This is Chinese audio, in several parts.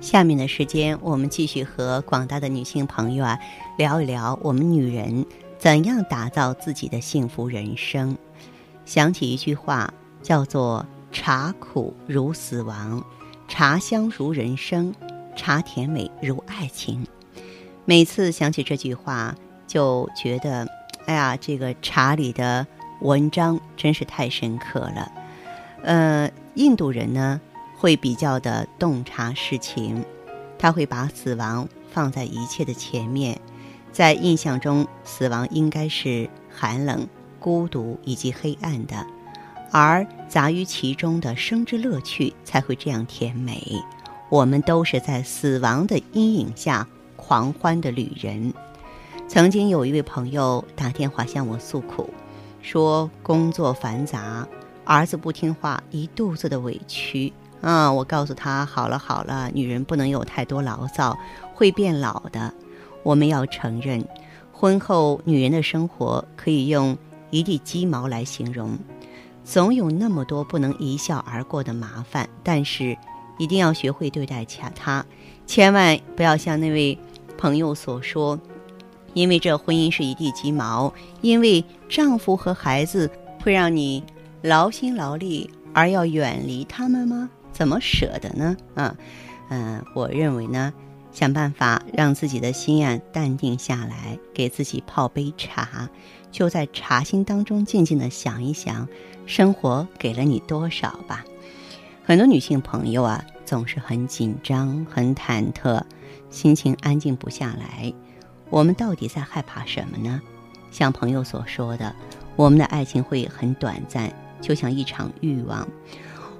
下面的时间，我们继续和广大的女性朋友啊聊一聊我们女人怎样打造自己的幸福人生。想起一句话，叫做“茶苦如死亡，茶香如人生，茶甜美如爱情”。每次想起这句话，就觉得，哎呀，这个茶里的文章真是太深刻了。呃，印度人呢？会比较的洞察事情，他会把死亡放在一切的前面，在印象中，死亡应该是寒冷、孤独以及黑暗的，而杂于其中的生之乐趣才会这样甜美。我们都是在死亡的阴影下狂欢的旅人。曾经有一位朋友打电话向我诉苦，说工作繁杂，儿子不听话，一肚子的委屈。啊，我告诉他，好了好了，女人不能有太多牢骚，会变老的。我们要承认，婚后女人的生活可以用一地鸡毛来形容，总有那么多不能一笑而过的麻烦。但是，一定要学会对待其他，千万不要像那位朋友所说，因为这婚姻是一地鸡毛，因为丈夫和孩子会让你劳心劳力，而要远离他们吗？怎么舍得呢？啊，嗯，我认为呢，想办法让自己的心啊淡定下来，给自己泡杯茶，就在茶心当中静静的想一想，生活给了你多少吧。很多女性朋友啊，总是很紧张、很忐忑，心情安静不下来。我们到底在害怕什么呢？像朋友所说的，我们的爱情会很短暂，就像一场欲望。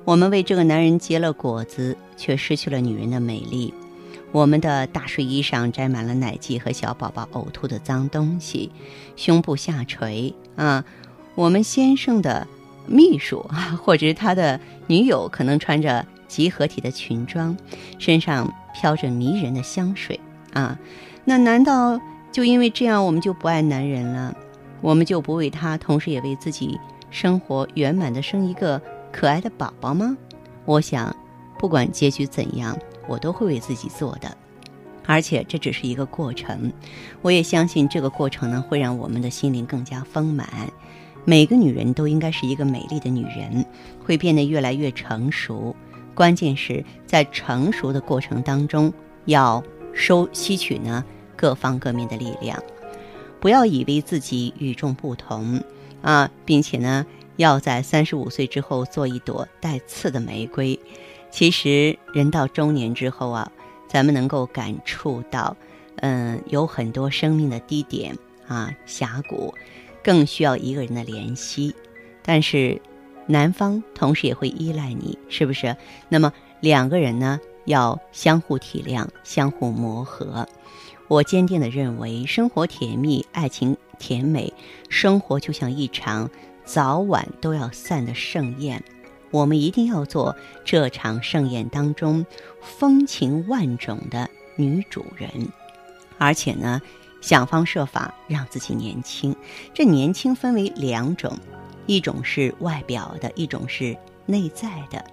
我们为这个男人结了果子，却失去了女人的美丽。我们的大睡衣上沾满了奶迹和小宝宝呕吐的脏东西，胸部下垂啊。我们先生的秘书啊，或者是他的女友，可能穿着集合体的裙装，身上飘着迷人的香水啊。那难道就因为这样，我们就不爱男人了？我们就不为他，同时也为自己生活圆满的生一个？可爱的宝宝吗？我想，不管结局怎样，我都会为自己做的。而且这只是一个过程，我也相信这个过程呢，会让我们的心灵更加丰满。每个女人都应该是一个美丽的女人，会变得越来越成熟。关键是在成熟的过程当中，要收吸取呢各方各面的力量，不要以为自己与众不同啊，并且呢。要在三十五岁之后做一朵带刺的玫瑰。其实人到中年之后啊，咱们能够感触到，嗯，有很多生命的低点啊、峡谷，更需要一个人的怜惜。但是，男方同时也会依赖你，是不是？那么两个人呢，要相互体谅、相互磨合。我坚定的认为，生活甜蜜，爱情甜美，生活就像一场。早晚都要散的盛宴，我们一定要做这场盛宴当中风情万种的女主人，而且呢，想方设法让自己年轻。这年轻分为两种，一种是外表的，一种是内在的。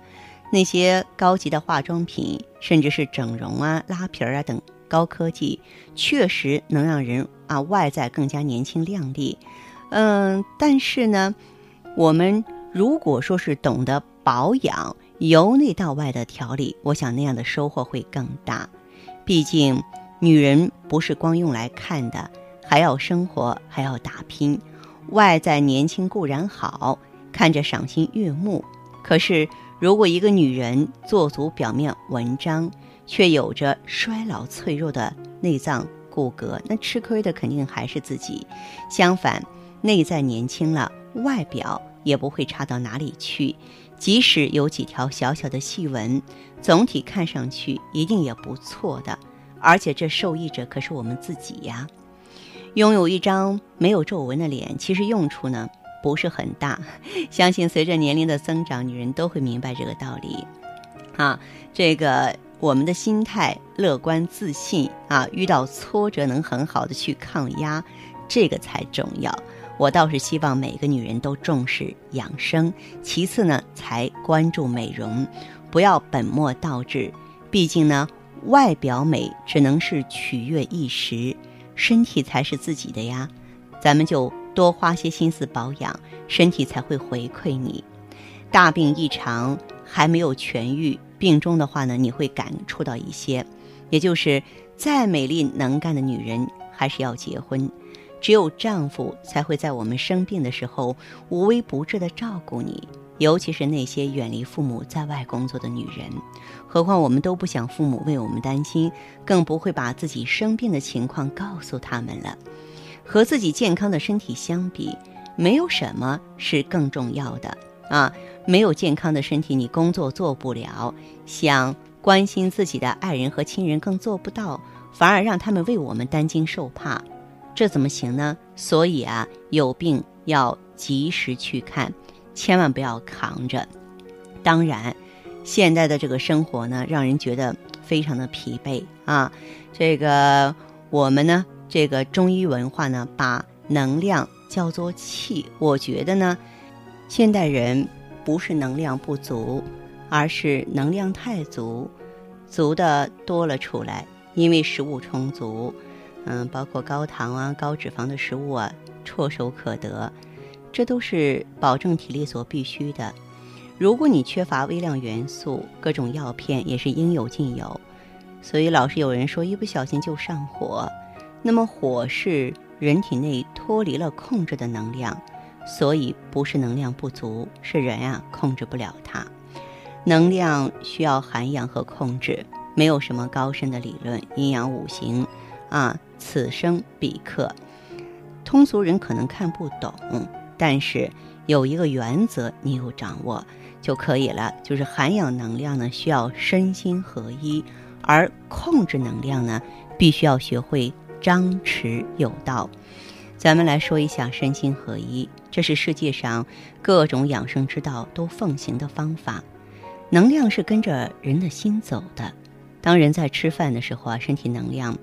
那些高级的化妆品，甚至是整容啊、拉皮儿啊等高科技，确实能让人啊外在更加年轻靓丽。嗯，但是呢，我们如果说是懂得保养，由内到外的调理，我想那样的收获会更大。毕竟，女人不是光用来看的，还要生活，还要打拼。外在年轻固然好，看着赏心悦目，可是如果一个女人做足表面文章，却有着衰老脆弱的内脏骨骼，那吃亏的肯定还是自己。相反，内在年轻了，外表也不会差到哪里去。即使有几条小小的细纹，总体看上去一定也不错的。而且这受益者可是我们自己呀。拥有一张没有皱纹的脸，其实用处呢不是很大。相信随着年龄的增长，女人都会明白这个道理。啊，这个我们的心态乐观自信啊，遇到挫折能很好的去抗压，这个才重要。我倒是希望每个女人都重视养生，其次呢才关注美容，不要本末倒置。毕竟呢，外表美只能是取悦一时。身体才是自己的呀，咱们就多花些心思保养，身体才会回馈你。大病一场还没有痊愈，病中的话呢，你会感触到一些，也就是再美丽能干的女人还是要结婚，只有丈夫才会在我们生病的时候无微不至的照顾你。尤其是那些远离父母在外工作的女人，何况我们都不想父母为我们担心，更不会把自己生病的情况告诉他们了。和自己健康的身体相比，没有什么是更重要的啊！没有健康的身体，你工作做不了，想关心自己的爱人和亲人更做不到，反而让他们为我们担惊受怕，这怎么行呢？所以啊，有病要及时去看。千万不要扛着。当然，现在的这个生活呢，让人觉得非常的疲惫啊。这个我们呢，这个中医文化呢，把能量叫做气。我觉得呢，现代人不是能量不足，而是能量太足，足的多了出来。因为食物充足，嗯，包括高糖啊、高脂肪的食物啊，唾手可得。这都是保证体力所必须的。如果你缺乏微量元素，各种药片也是应有尽有。所以老是有人说一不小心就上火，那么火是人体内脱离了控制的能量，所以不是能量不足，是人啊控制不了它。能量需要涵养和控制，没有什么高深的理论，阴阳五行啊，此生彼刻，通俗人可能看不懂。但是有一个原则，你有掌握就可以了。就是涵养能量呢，需要身心合一；而控制能量呢，必须要学会张弛有道。咱们来说一下身心合一，这是世界上各种养生之道都奉行的方法。能量是跟着人的心走的。当人在吃饭的时候啊，身体能量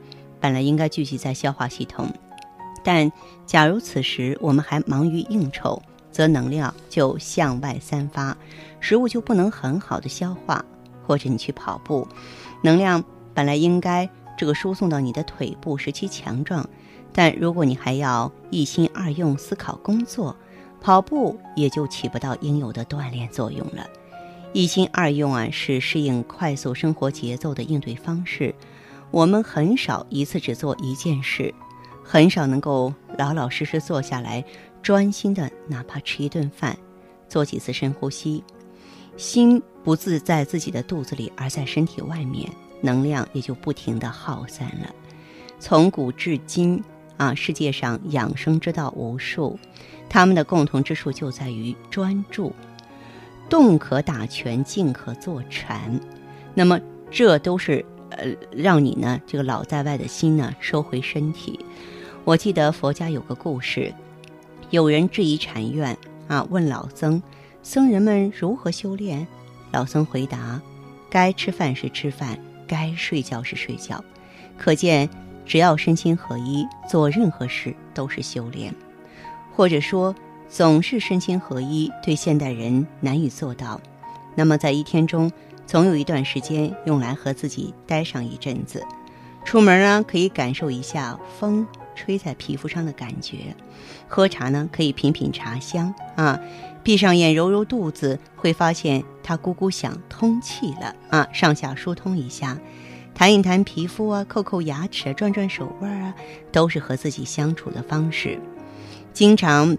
本来应该聚集在消化系统。但假如此时我们还忙于应酬，则能量就向外散发，食物就不能很好的消化。或者你去跑步，能量本来应该这个输送到你的腿部，使其强壮，但如果你还要一心二用思考工作，跑步也就起不到应有的锻炼作用了。一心二用啊，是适应快速生活节奏的应对方式。我们很少一次只做一件事。很少能够老老实实坐下来，专心的，哪怕吃一顿饭，做几次深呼吸，心不自在自己的肚子里，而在身体外面，能量也就不停的耗散了。从古至今啊，世界上养生之道无数，他们的共同之处就在于专注。动可打拳，静可坐禅，那么这都是呃，让你呢这个老在外的心呢收回身体。我记得佛家有个故事，有人质疑禅院啊，问老僧：“僧人们如何修炼？”老僧回答：“该吃饭时吃饭，该睡觉时睡觉。”可见，只要身心合一，做任何事都是修炼。或者说，总是身心合一，对现代人难以做到。那么，在一天中，总有一段时间用来和自己待上一阵子。出门呢，可以感受一下风。吹在皮肤上的感觉，喝茶呢可以品品茶香啊，闭上眼揉揉肚子，会发现它咕咕响，通气了啊，上下疏通一下，弹一弹皮肤啊，扣扣牙齿，转转手腕啊，都是和自己相处的方式。经常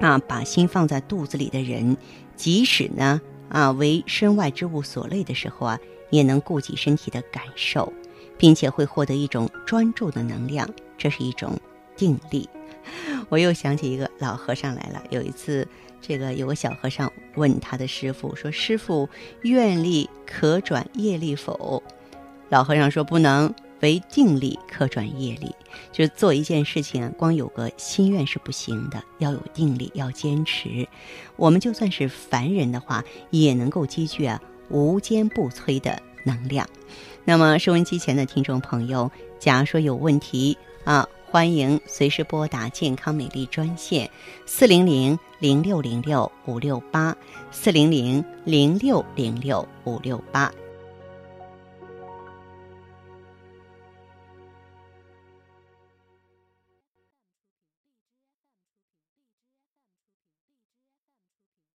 啊，把心放在肚子里的人，即使呢啊为身外之物所累的时候啊，也能顾及身体的感受，并且会获得一种专注的能量，这是一种定力。我又想起一个老和尚来了。有一次，这个有个小和尚问他的师傅说：“师傅，愿力可转业力否？”老和尚说：“不能，为定力可转业力。就是做一件事情啊，光有个心愿是不行的，要有定力，要坚持。我们就算是凡人的话，也能够积聚啊无坚不摧的能量。那么，收音机前的听众朋友，假如说有问题啊。”欢迎随时拨打健康美丽专线四零零零六零六五六八四零零零六零六五六八